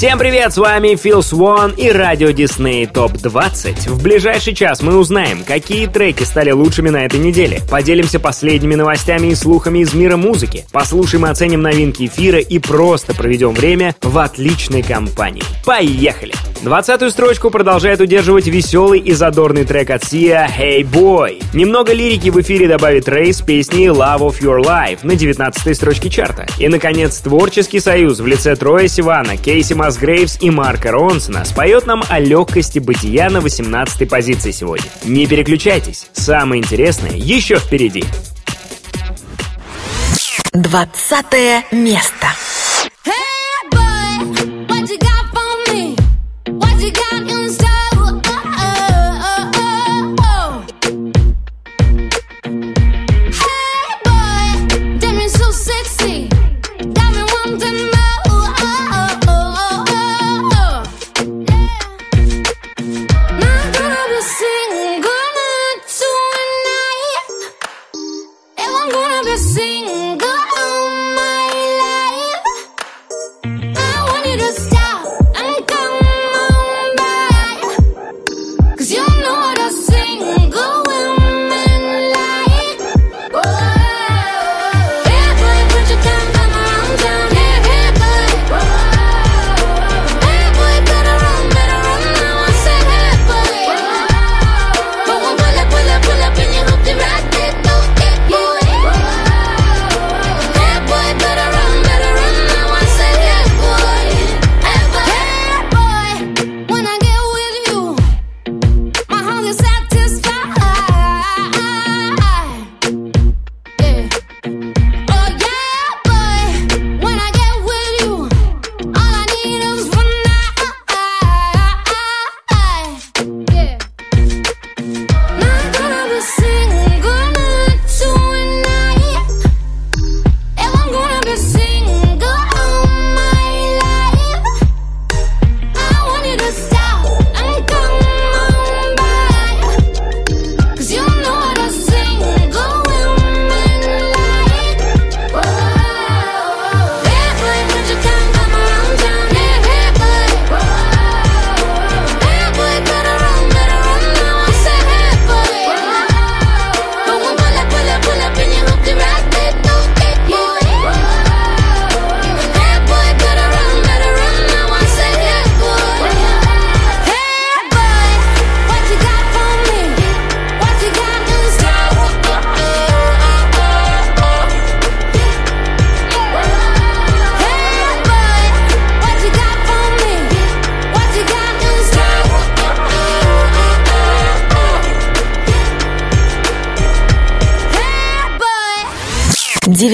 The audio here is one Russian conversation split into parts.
Дисней ТОП-20 Всем привет, с вами Фил Свон и Радио Дисней ТОП 20. В ближайший час мы узнаем, какие треки стали лучшими на этой неделе, поделимся последними новостями и слухами из мира музыки, послушаем и оценим новинки эфира и просто проведем время в отличной компании. Поехали! Двадцатую строчку продолжает удерживать веселый и задорный трек от Сия «Hey Boy». Немного лирики в эфире добавит Рэй с песней «Love of Your Life» на 19 строчке чарта. И, наконец, творческий союз в лице Троя Сивана, Кейси Масгрейвс и Марка Ронсона споет нам о легкости бытия на 18 позиции сегодня. Не переключайтесь, самое интересное еще впереди. Двадцатое место.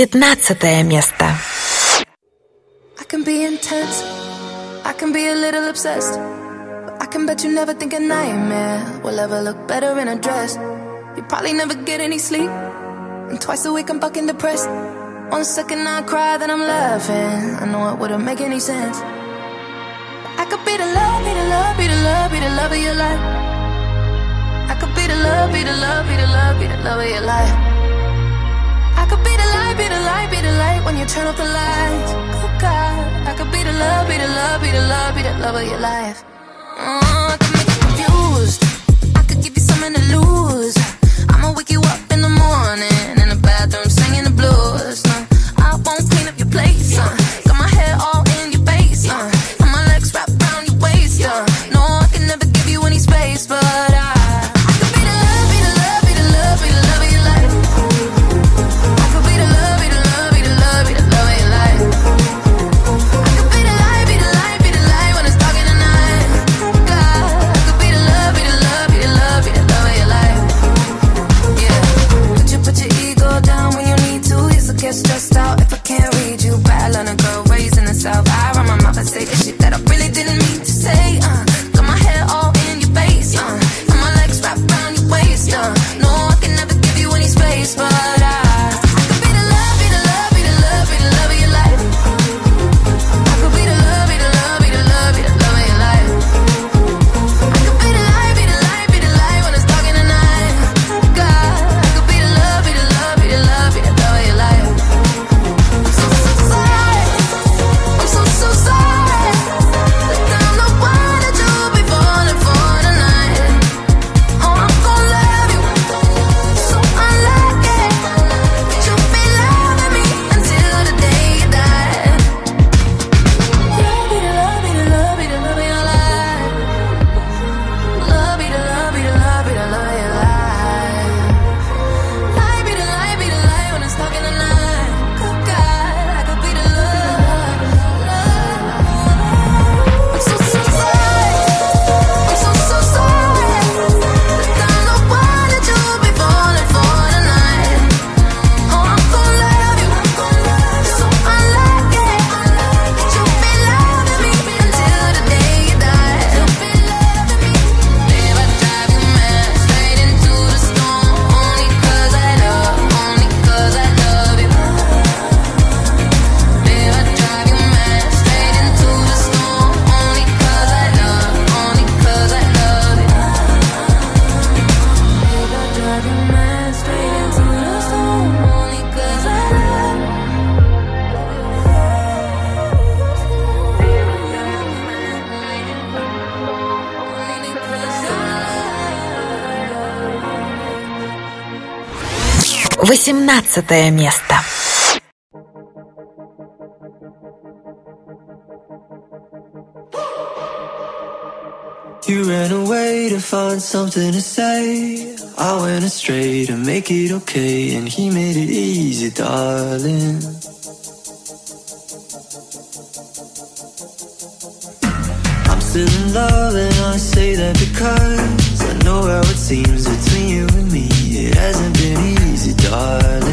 Девятнадцатое место. I can be intense, I can be a little obsessed. But I can bet you never think a nightmare will ever look better in a dress. You probably never get any sleep, and twice a week I'm fucking depressed. One second I cry, then I'm laughing. I know it wouldn't make any sense. I could be the love, be the love, be the love, be the love of your life. I could be the love, be the love, be the love, be the love of your life. Be the light, be the light when you turn off the lights. Oh God, I could be the love, be the love, be the love, be the love of your life. 15 место. You ran away to find something to say. I went astray to make it okay, and he made it easy, darling. I'm still in love, and I say that because I know how it seems between you and me. It hasn't been easy, darling.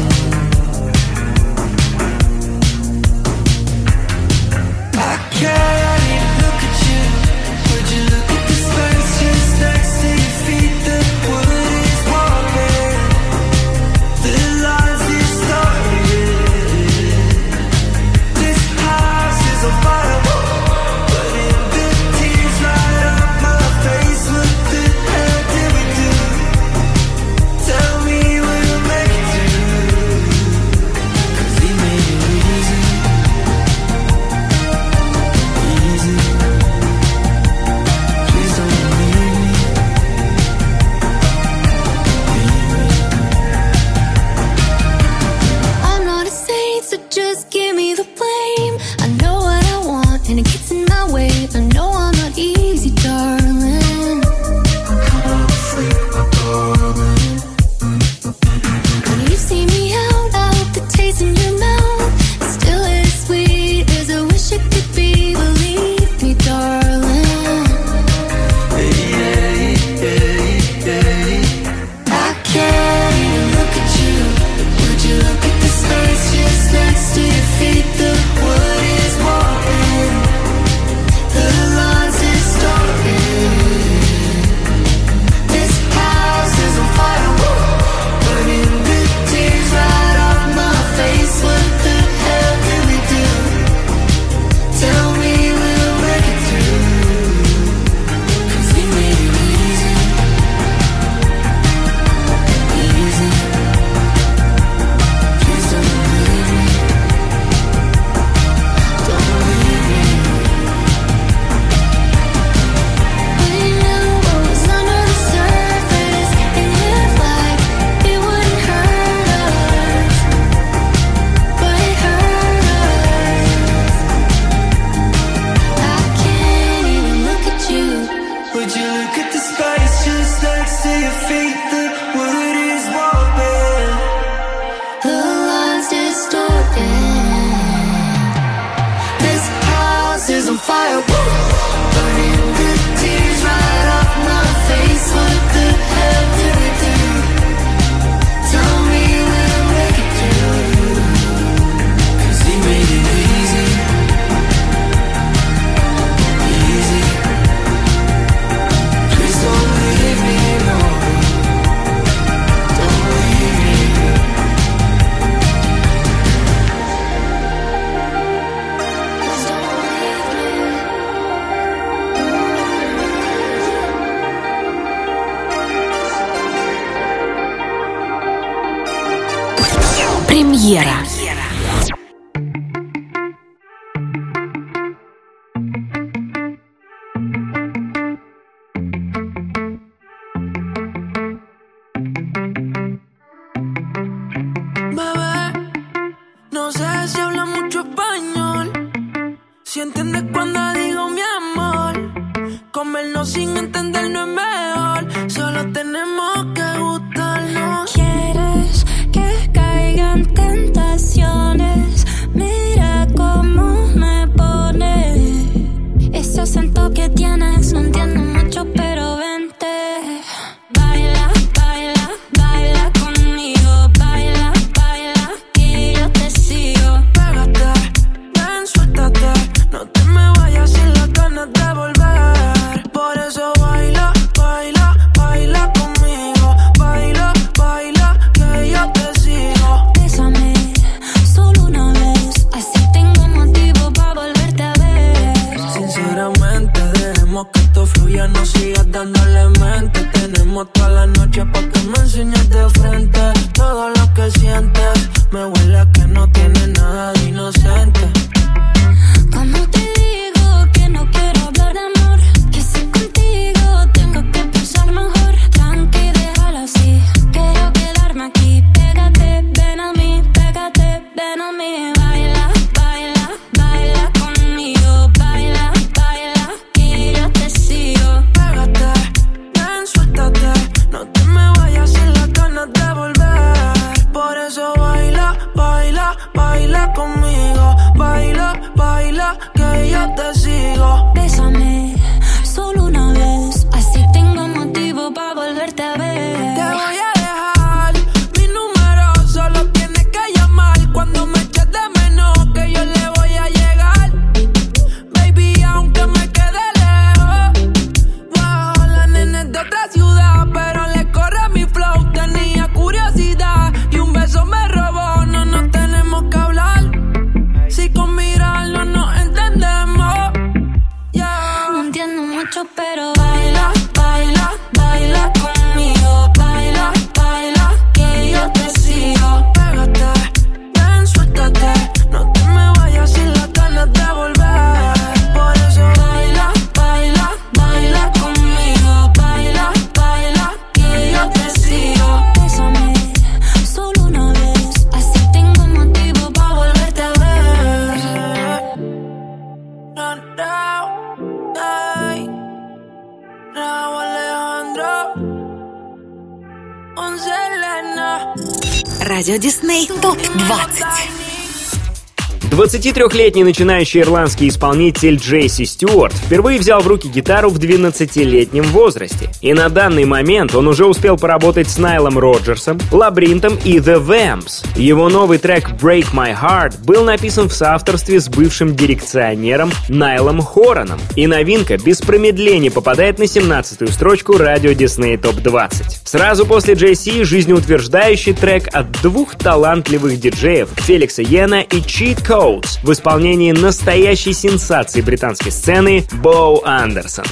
23-летний начинающий ирландский исполнитель Джейси Стюарт впервые взял в руки гитару в 12-летнем возрасте. И на данный момент он уже успел поработать с Найлом Роджерсом, Лабринтом и The Vamps. Его новый трек Break My Heart был написан в соавторстве с бывшим дирекционером Найлом Хораном. И новинка без промедления попадает на 17-ю строчку радио Disney Top 20. Сразу после Джейси жизнеутверждающий трек от двух талантливых диджеев Феликса Йена и Cheat Codes, в исполнении настоящей сенсации британской сцены Боу Андерсон.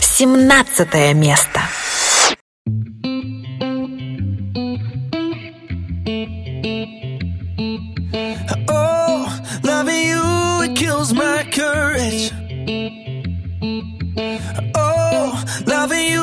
17 место. Loving you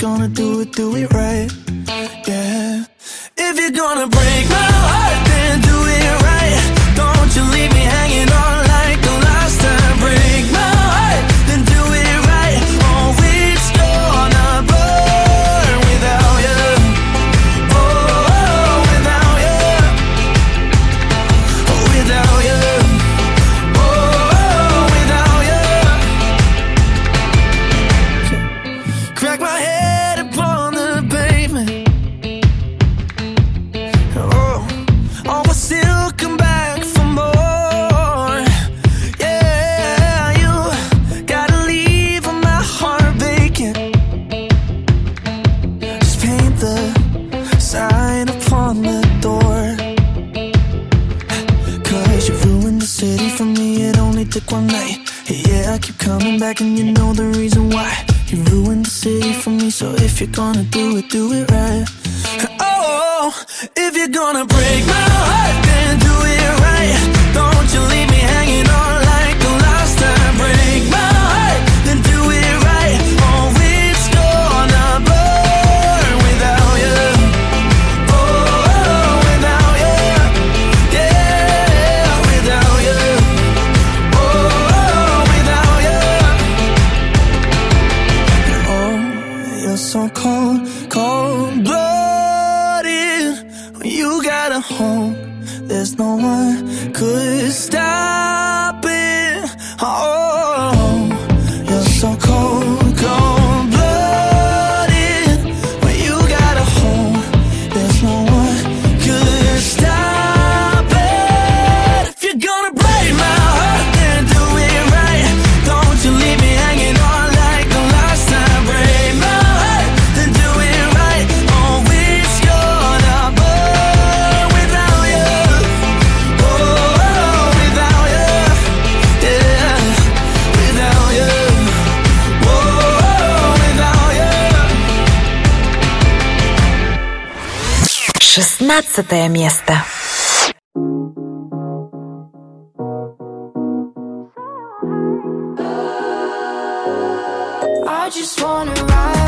gonna do it, do it right. Шестнадцатое место. I just wanna ride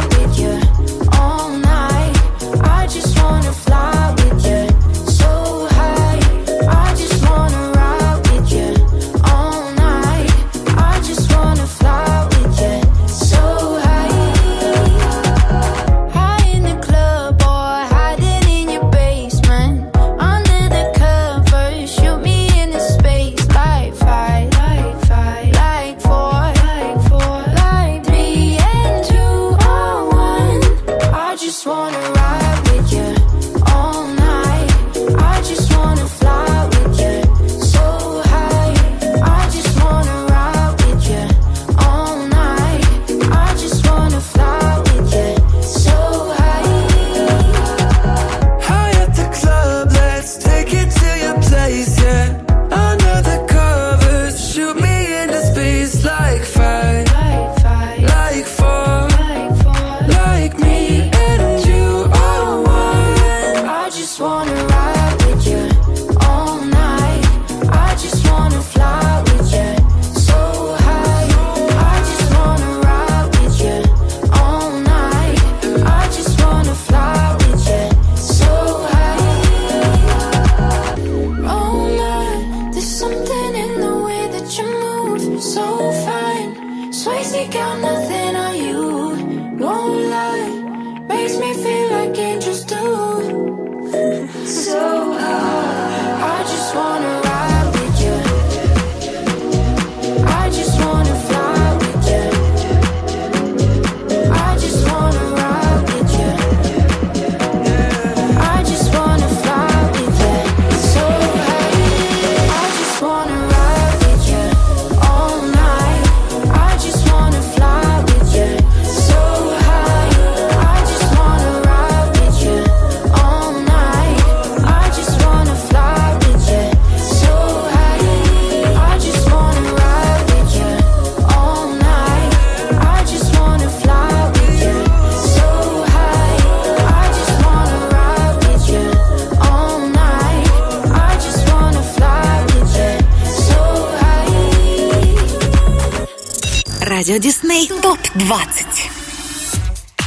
20.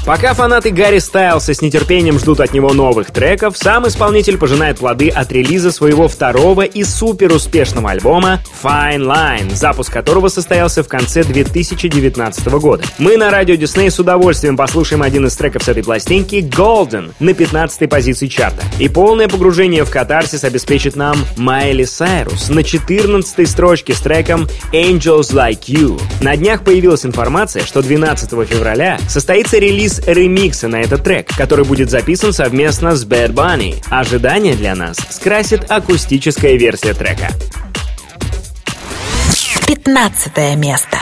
Пока фанаты Гарри Стайлса с нетерпением ждут от него новых треков, сам исполнитель пожинает плоды от релиза своего второго и супер успешного альбома Fine Line, запуск которого состоялся в конце 2019 года. Мы на радио Дисней с удовольствием послушаем один из треков с этой пластинки Golden на 15 позиции чарта. И полное погружение в катарсис обеспечит нам Майли Сайрус на 14 строчке с треком Angels Like You. На днях появилась информация, что 12 февраля состоится релиз релиз ремикса на этот трек, который будет записан совместно с Bad Bunny. Ожидание для нас скрасит акустическая версия трека. 15 место.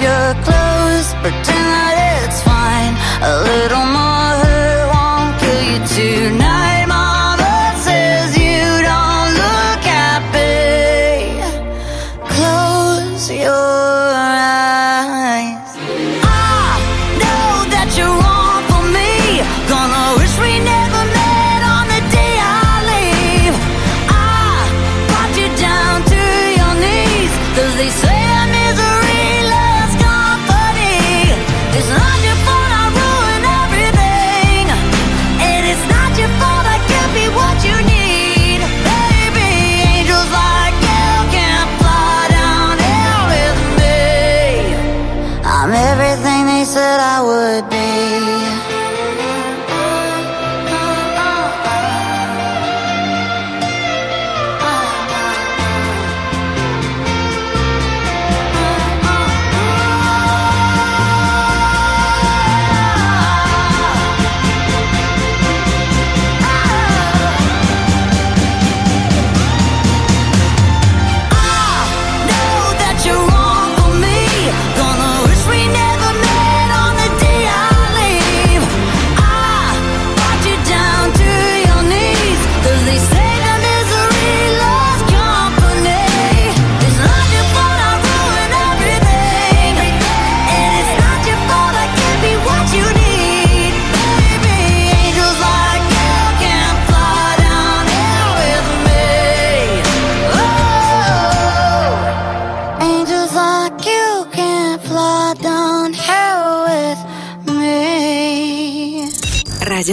Your clothes,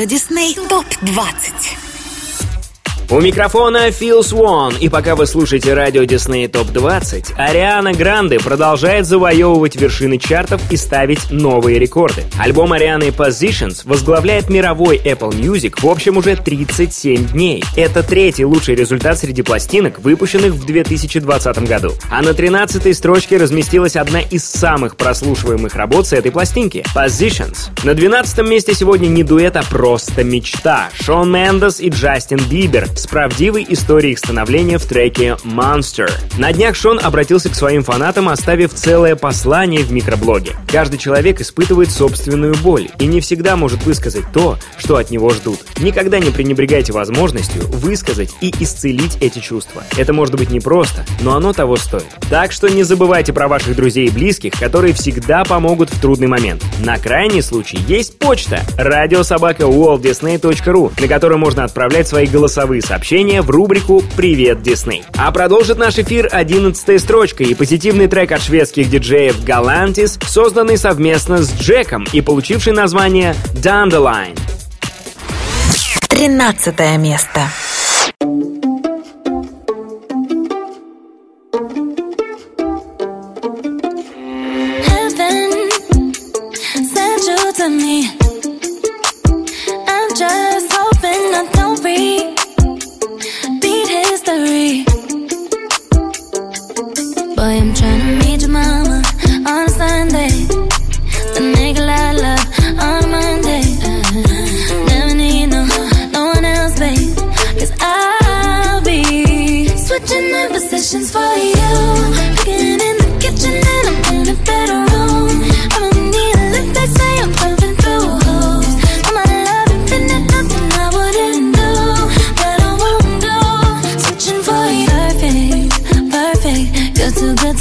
Радио Дисней ТОП-20. У микрофона Фил Свон, и пока вы слушаете радио Дисней ТОП 20, Ариана Гранде продолжает завоевывать вершины чартов и ставить новые рекорды. Альбом Арианы Positions возглавляет мировой Apple Music в общем уже 37 дней. Это третий лучший результат среди пластинок, выпущенных в 2020 году. А на 13-й строчке разместилась одна из самых прослушиваемых работ с этой пластинки — Positions. На 12 месте сегодня не дуэт, а просто мечта. Шон Мендес и Джастин Бибер с правдивой историей их становления в треке Monster. На днях Шон обратился к своим фанатам, оставив целое послание в микроблоге. Каждый человек испытывает собственную боль и не всегда может высказать то, что от него ждут. Никогда не пренебрегайте возможностью высказать и исцелить эти чувства. Это может быть непросто, но оно того стоит. Так что не забывайте про ваших друзей и близких, которые всегда помогут в трудный момент. На крайний случай есть почта радиособака на которую можно отправлять свои голосовые в рубрику «Привет, Дисней». А продолжит наш эфир 11 строчка и позитивный трек от шведских диджеев Galantis, созданный совместно с Джеком и получивший название Dandelion. 13 место.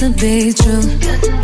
To be true.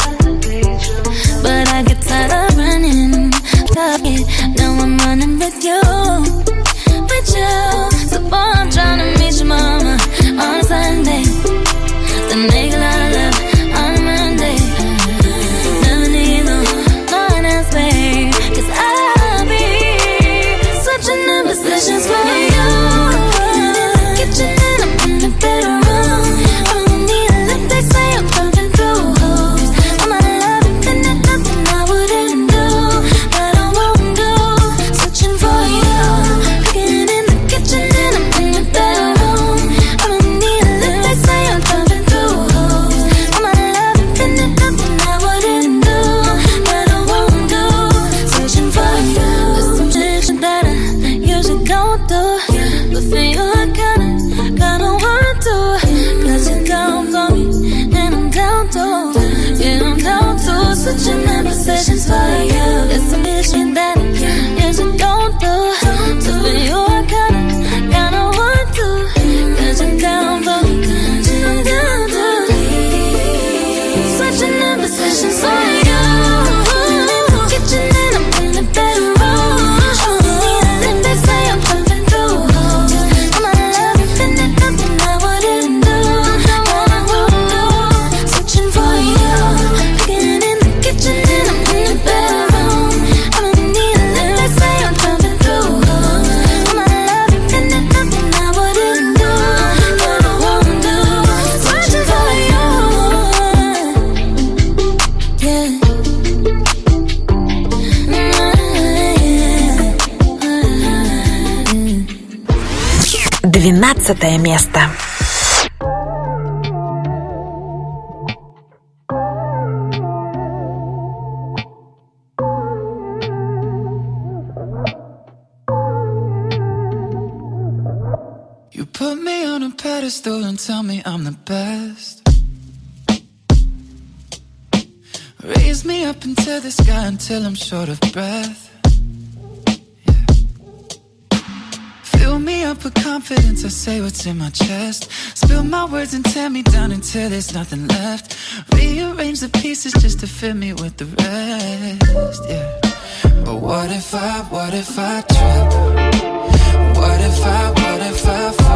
You put me on a pedestal and tell me I'm the best. Raise me up into the sky until I'm short of breath. Fill me up with confidence, I say what's in my chest. Spill my words and tear me down until there's nothing left. Rearrange the pieces just to fit me with the rest. Yeah. But what if I, what if I trip? What if I, what if I fall?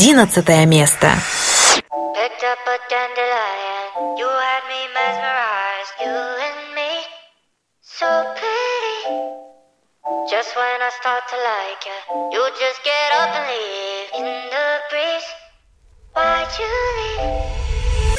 11 место. Just when I start to like you, you just get up and leave in the breeze. Why'd you leave?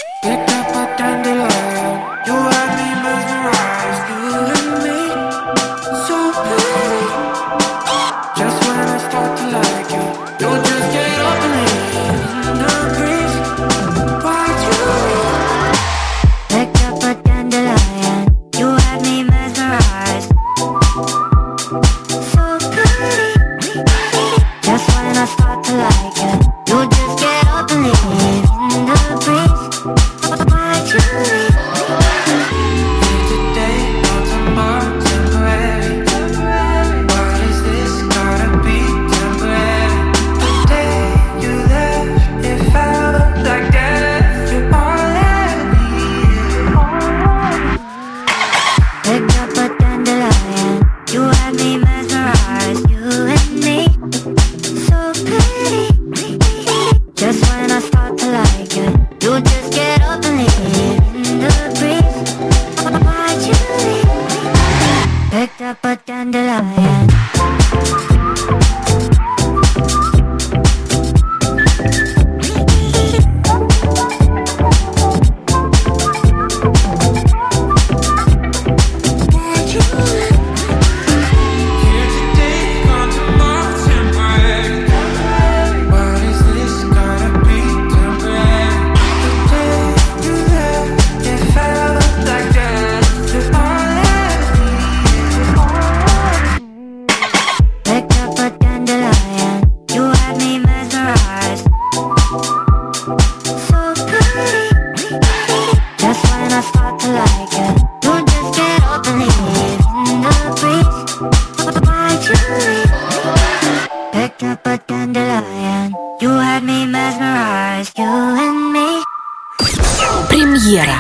Премьера.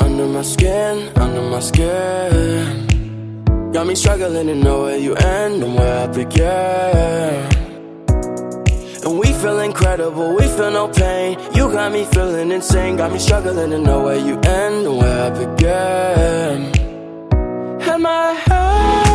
Under my skin, under my skin. Got me struggling to know where you end and where I begin. And we feel incredible, we feel no pain. You got me feeling insane, got me struggling to know where you end and where I begin. Had my head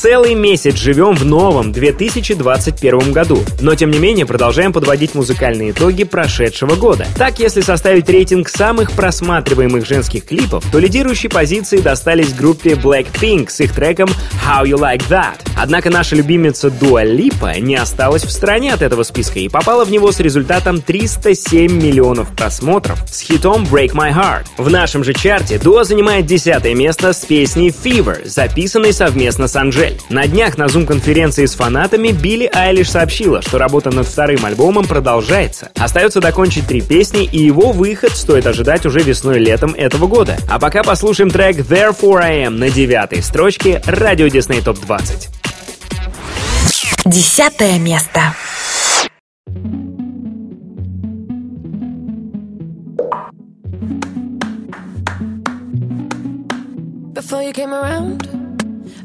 Целый месяц живем в новом 2021 году, но тем не менее продолжаем подводить музыкальные итоги прошедшего года. Так, если составить рейтинг самых просматриваемых женских клипов, то лидирующие позиции достались группе Blackpink с их треком How You Like That. Однако наша любимица Dua Lipa не осталась в стороне от этого списка и попала в него с результатом 307 миллионов просмотров с хитом Break My Heart. В нашем же чарте Дуа занимает десятое место с песней Fever, записанной совместно с Анжель. На днях на зум-конференции с фанатами Билли Айлиш сообщила, что работа над вторым альбомом продолжается. Остается докончить три песни, и его выход стоит ожидать уже весной-летом этого года. А пока послушаем трек Therefore I Am на девятой строчке Радио Дисней ТОП 20. Десятое место. Before you came around,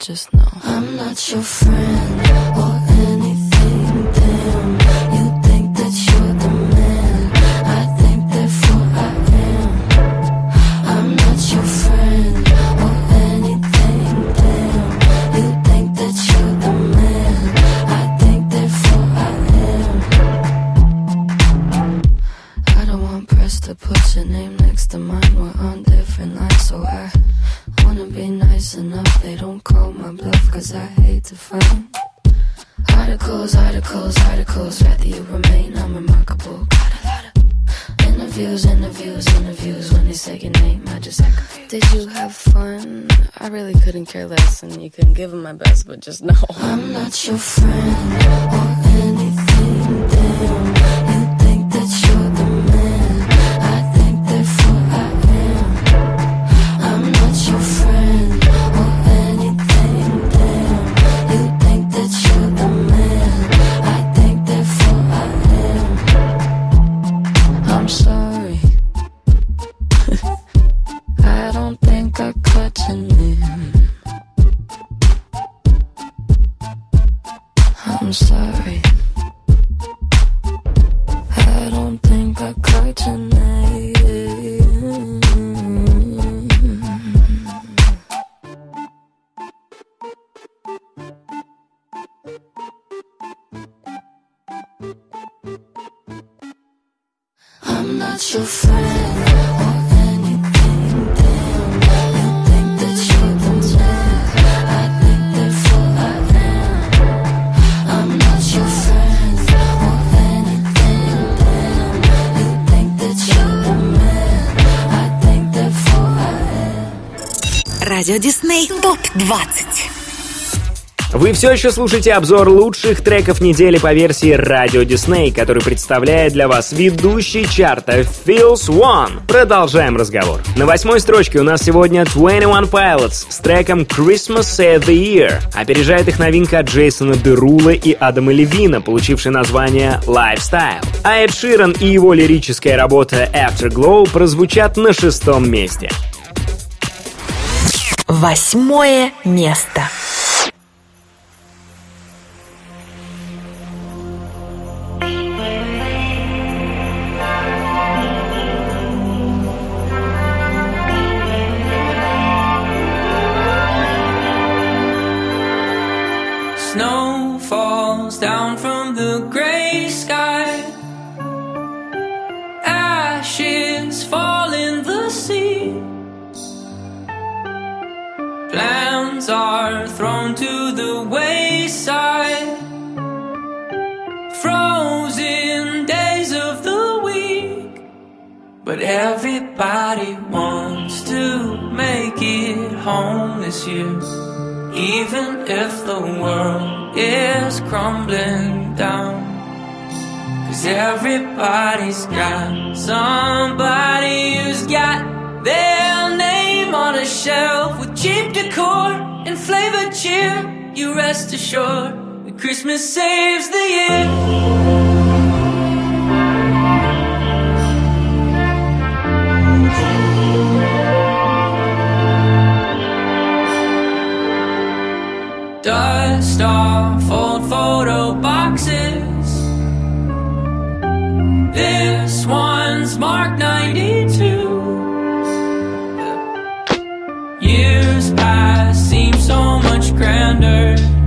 just know. I'm not your friend. just know. I'm not your friend. Радио Дисней ТОП-20 вы все еще слушаете обзор лучших треков недели по версии Радио Дисней, который представляет для вас ведущий чарта Feels One. Продолжаем разговор. На восьмой строчке у нас сегодня 21 Pilots с треком Christmas Save the Year. Опережает их новинка Джейсона Дерула и Адама Левина, получившая название Lifestyle. А Эд Ширан и его лирическая работа Afterglow прозвучат на шестом месте. Восьмое место. Plans are thrown to the wayside. Frozen days of the week. But everybody wants to make it home this year. Even if the world is crumbling down. Cause everybody's got somebody who's got their name on a shelf with cheap decor and flavored cheer. You rest assured that Christmas saves the year. Dust off old photo boxes. This one's marked 92. Grander.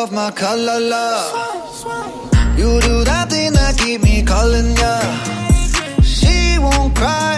off my collar, love. You do that thing that keep me calling ya. She won't cry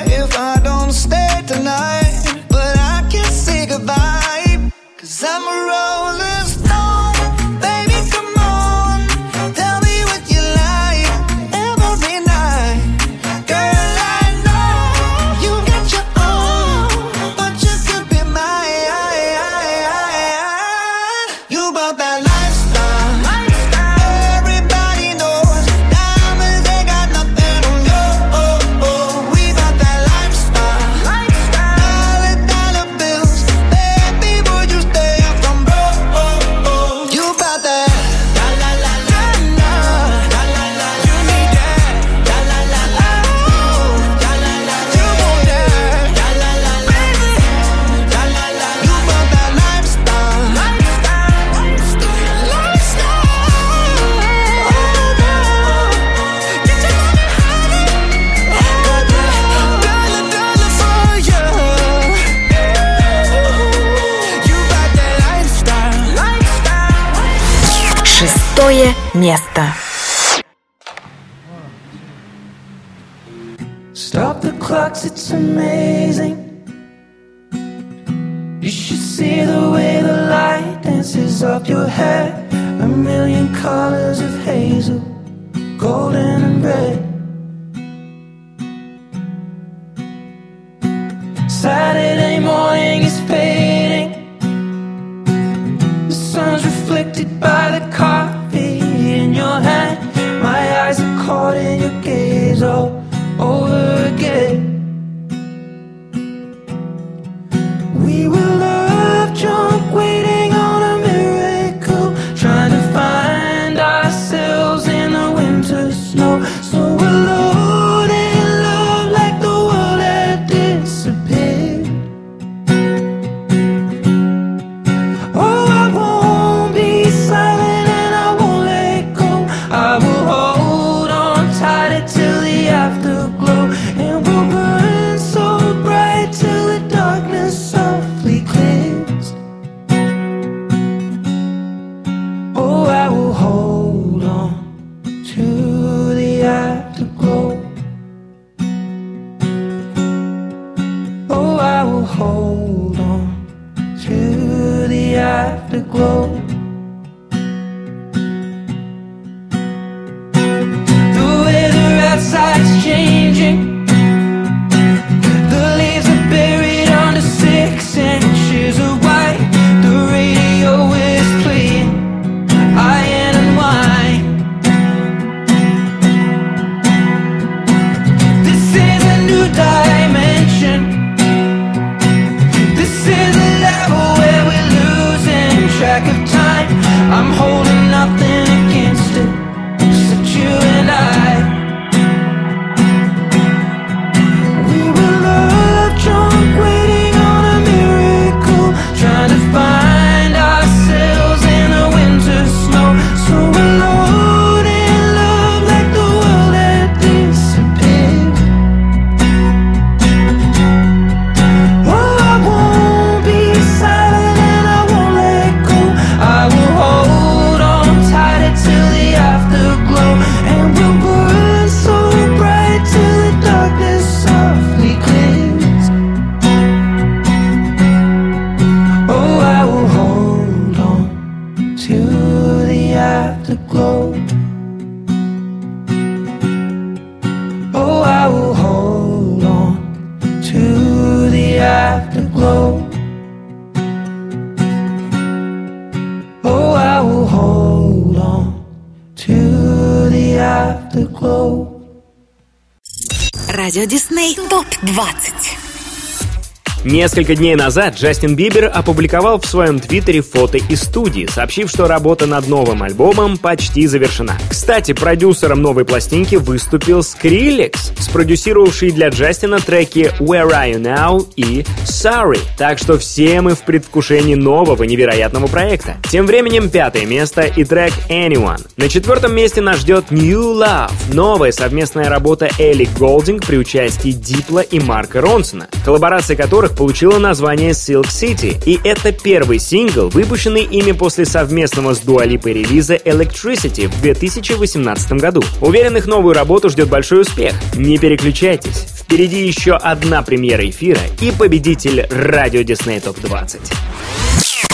Несколько дней назад Джастин Бибер опубликовал в своем твиттере фото из студии, сообщив, что работа над новым альбомом почти завершена. Кстати, продюсером новой пластинки выступил Skrillex, спродюсировавший для Джастина треки «Where Are You Now» и «Sorry». Так что все мы в предвкушении нового невероятного проекта. Тем временем пятое место и трек «Anyone». На четвертом месте нас ждет «New Love» — новая совместная работа Элли Голдинг при участии Дипла и Марка Ронсона, коллаборация которых Нью-Йорк получила название Silk City, и это первый сингл, выпущенный ими после совместного с Дуалипой релиза Electricity в 2018 году. Уверен, их новую работу ждет большой успех. Не переключайтесь, впереди еще одна премьера эфира и победитель радио Дисней Топ 20.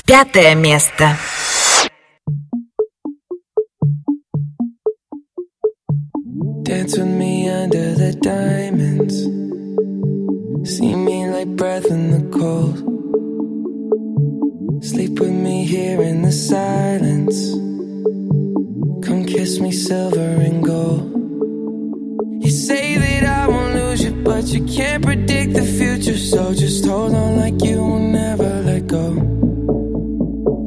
Пятое место. Dance with me under the diamonds. See me like breath in the cold. Sleep with me here in the silence. Come kiss me, silver and gold. You say that I won't lose you, but you can't predict the future. So just hold on like you will never let go.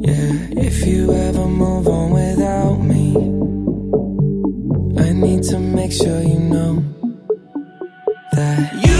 Yeah, if you ever move on without me, I need to make sure you know that you.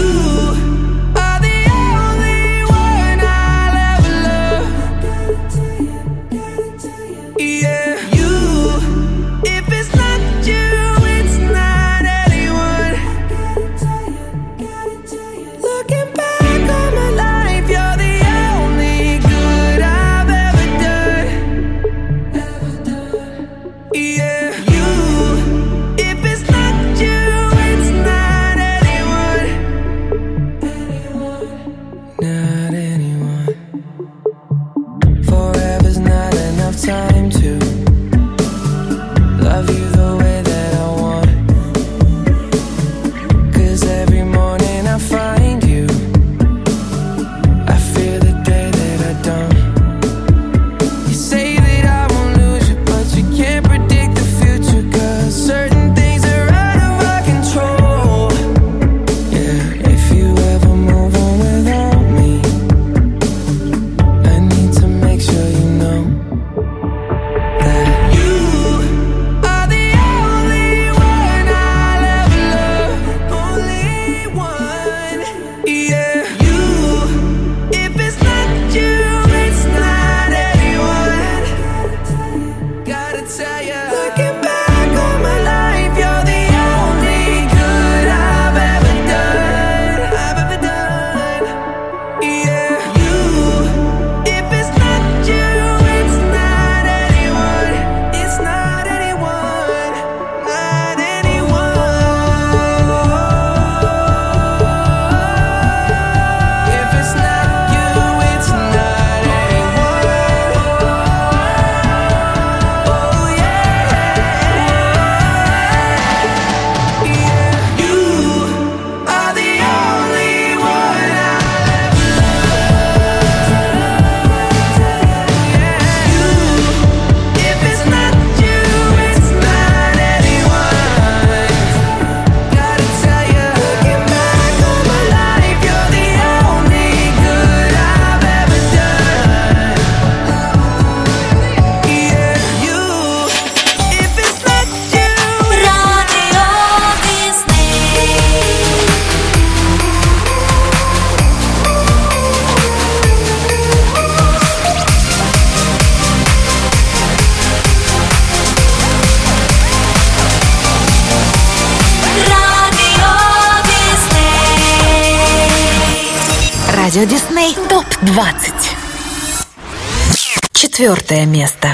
четвертое место.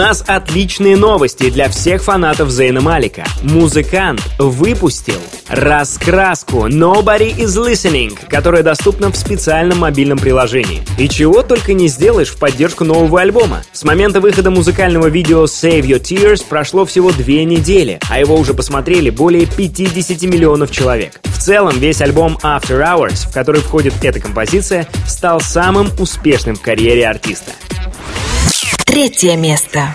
нас отличные новости для всех фанатов Зейна Малика. Музыкант выпустил раскраску Nobody is Listening, которая доступна в специальном мобильном приложении. И чего только не сделаешь в поддержку нового альбома. С момента выхода музыкального видео Save Your Tears прошло всего две недели, а его уже посмотрели более 50 миллионов человек. В целом, весь альбом After Hours, в который входит эта композиция, стал самым успешным в карьере артиста. Третье место.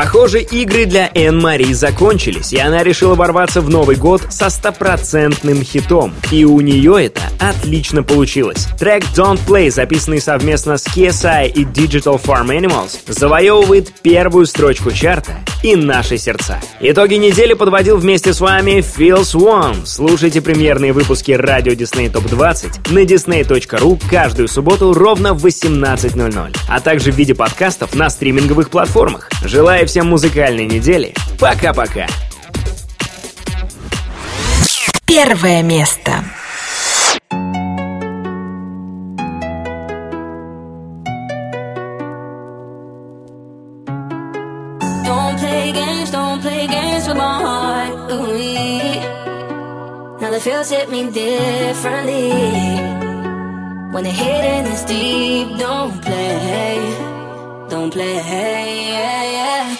back Тоже игры для Энн Мари закончились, и она решила ворваться в Новый год со стопроцентным хитом. И у нее это отлично получилось. Трек Don't Play, записанный совместно с KSI и Digital Farm Animals, завоевывает первую строчку чарта и наши сердца. Итоги недели подводил вместе с вами Фил Свон. Слушайте премьерные выпуски радио Disney Top 20 на disney.ru каждую субботу ровно в 18.00, а также в виде подкастов на стриминговых платформах. Желаю всем музыкальной недели. Пока-пока. Первое место. Now the feels hit me differently. When the hidden is deep, don't play, don't play, yeah, yeah.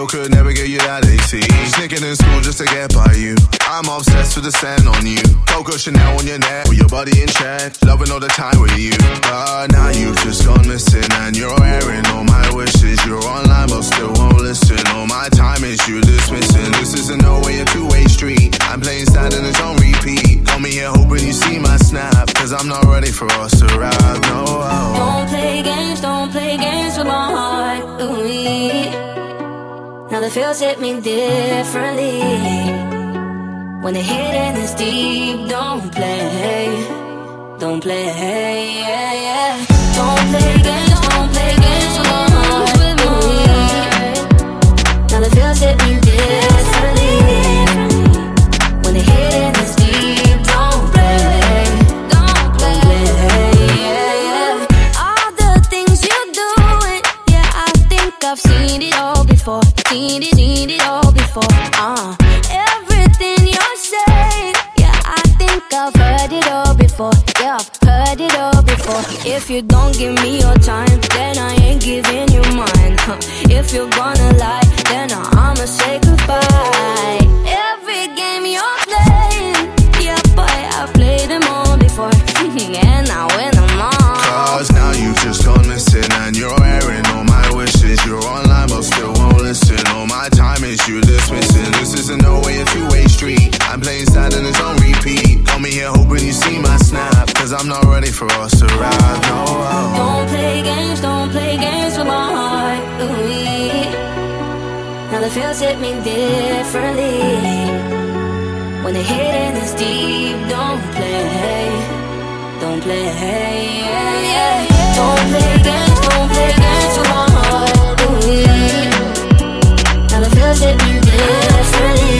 Still could never get you that AC. Sneaking in school just to get by you. I'm obsessed with the scent on you. Coco Chanel on your neck, with your body in check. Loving all the time with you. But now you've just gone missing and you're the feels hit me differently. When the hitting is deep, don't play, don't play, yeah, yeah. Don't play games, don't play games with my heart. Ooh, now the feels hit me differently. If you don't give me your time, then I ain't giving you mine. If you're gonna lie, then I'ma say goodbye. Cause I'm not ready for us to ride. No. Don't play games, don't play games with my heart. Ooh, now the feels hit me differently. When the hitting is deep, don't play, don't play, yeah, yeah. Don't play games, don't play games with my heart. Ooh, now the feels hit me differently.